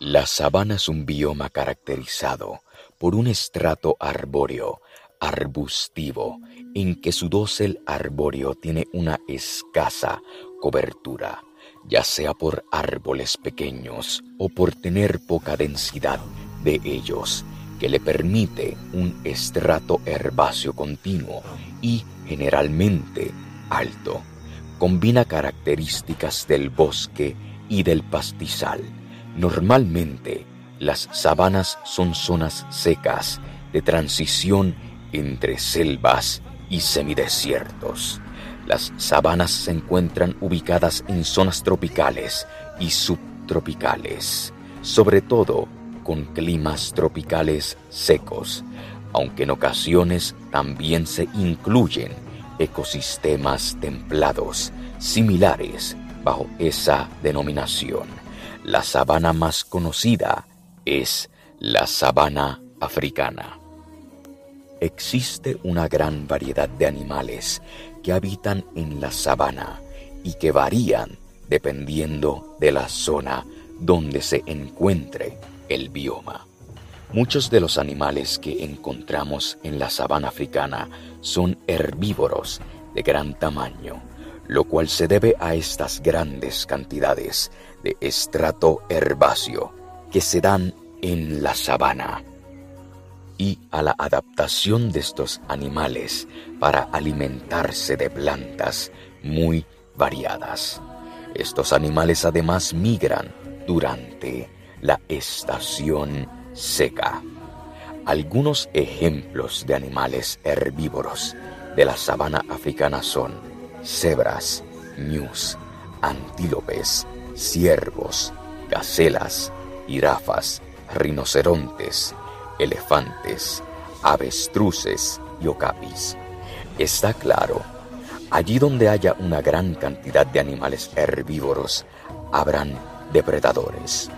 La sabana es un bioma caracterizado por un estrato arbóreo, arbustivo, en que su dosel arbóreo tiene una escasa cobertura, ya sea por árboles pequeños o por tener poca densidad de ellos, que le permite un estrato herbáceo continuo y generalmente alto. Combina características del bosque y del pastizal. Normalmente, las sabanas son zonas secas de transición entre selvas y semidesiertos. Las sabanas se encuentran ubicadas en zonas tropicales y subtropicales, sobre todo con climas tropicales secos, aunque en ocasiones también se incluyen ecosistemas templados similares bajo esa denominación. La sabana más conocida es la sabana africana. Existe una gran variedad de animales que habitan en la sabana y que varían dependiendo de la zona donde se encuentre el bioma. Muchos de los animales que encontramos en la sabana africana son herbívoros de gran tamaño, lo cual se debe a estas grandes cantidades de estrato herbáceo que se dan en la sabana y a la adaptación de estos animales para alimentarse de plantas muy variadas. Estos animales además migran durante la estación seca. Algunos ejemplos de animales herbívoros de la sabana africana son cebras, ñus, antílopes, ciervos, gacelas, jirafas, rinocerontes, elefantes, avestruces y ocapis. Está claro, allí donde haya una gran cantidad de animales herbívoros, habrán depredadores.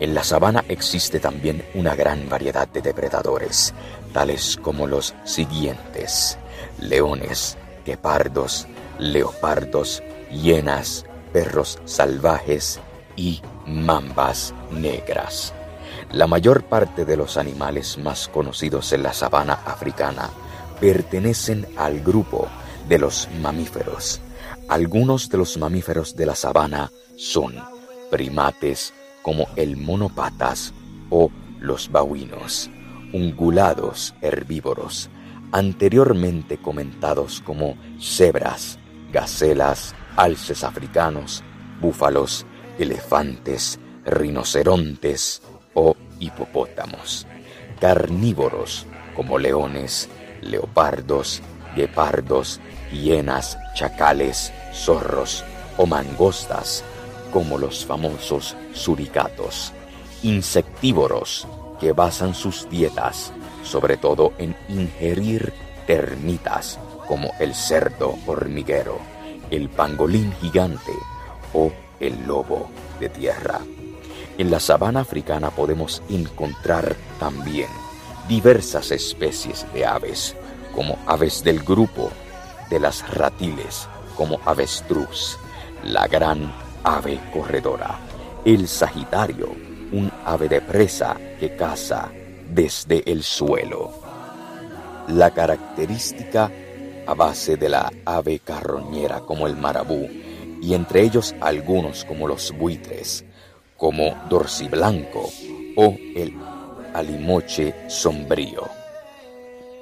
En la sabana existe también una gran variedad de depredadores, tales como los siguientes: leones, guepardos, leopardos, hienas, perros salvajes y mambas negras. La mayor parte de los animales más conocidos en la sabana africana pertenecen al grupo de los mamíferos. Algunos de los mamíferos de la sabana son primates como el monopatas o los babuinos, ungulados herbívoros, anteriormente comentados como cebras, gacelas, alces africanos, búfalos, elefantes, rinocerontes o hipopótamos, carnívoros como leones, leopardos, guepardos, hienas, chacales, zorros o mangostas, como los famosos suricatos, insectívoros que basan sus dietas sobre todo en ingerir termitas como el cerdo hormiguero, el pangolín gigante o el lobo de tierra. En la sabana africana podemos encontrar también diversas especies de aves, como aves del grupo de las ratiles, como avestruz, la gran ave corredora, el sagitario, un ave de presa que caza desde el suelo. La característica a base de la ave carroñera como el marabú, y entre ellos algunos como los buitres, como dorciblanco o el alimoche sombrío.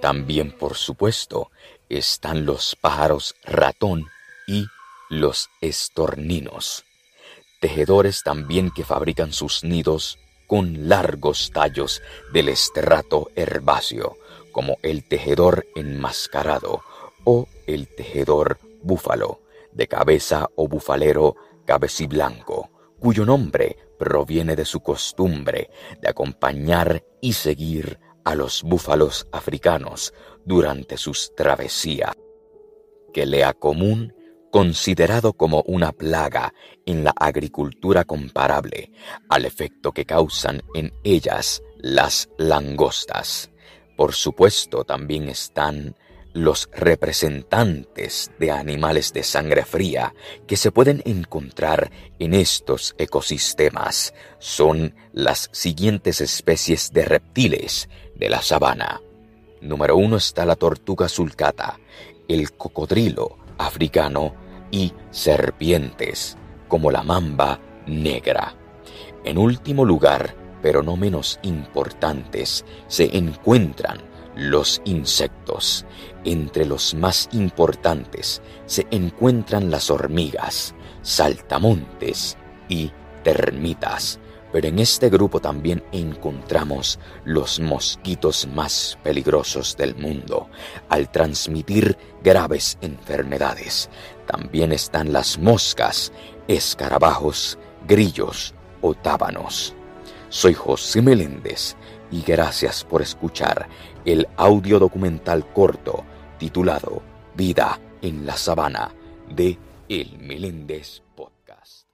También, por supuesto, están los pájaros ratón y los estorninos tejedores también que fabrican sus nidos con largos tallos del estrato herbáceo, como el tejedor enmascarado o el tejedor búfalo, de cabeza o bufalero cabeciblanco, cuyo nombre proviene de su costumbre de acompañar y seguir a los búfalos africanos durante sus travesías, que lea común considerado como una plaga en la agricultura comparable al efecto que causan en ellas las langostas. Por supuesto, también están Los representantes de animales de sangre fría que se pueden encontrar en estos ecosistemas son las siguientes especies de reptiles de la sabana. Número uno está la tortuga sulcata, el cocodrilo africano y serpientes como la mamba negra. En último lugar, pero no menos importantes, se encuentran los insectos. Entre los más importantes se encuentran las hormigas, saltamontes y termitas. Pero en este grupo también encontramos los mosquitos más peligrosos del mundo al transmitir graves enfermedades. También están las moscas, escarabajos, grillos o tábanos. Soy José Meléndez y gracias por escuchar el audio documental corto titulado Vida en la Sabana de El Meléndez Podcast.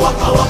waka waka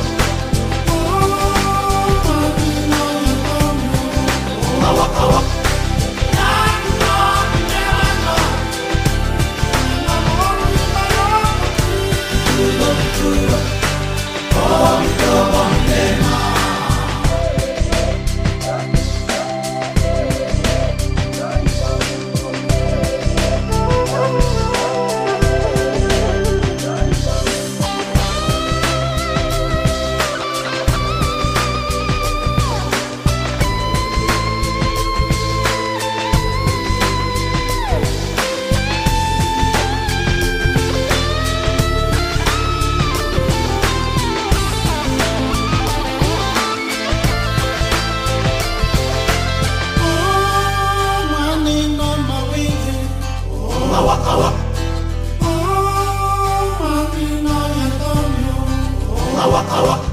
好啊。哇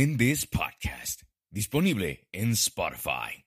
in this podcast. Disponible en Spotify.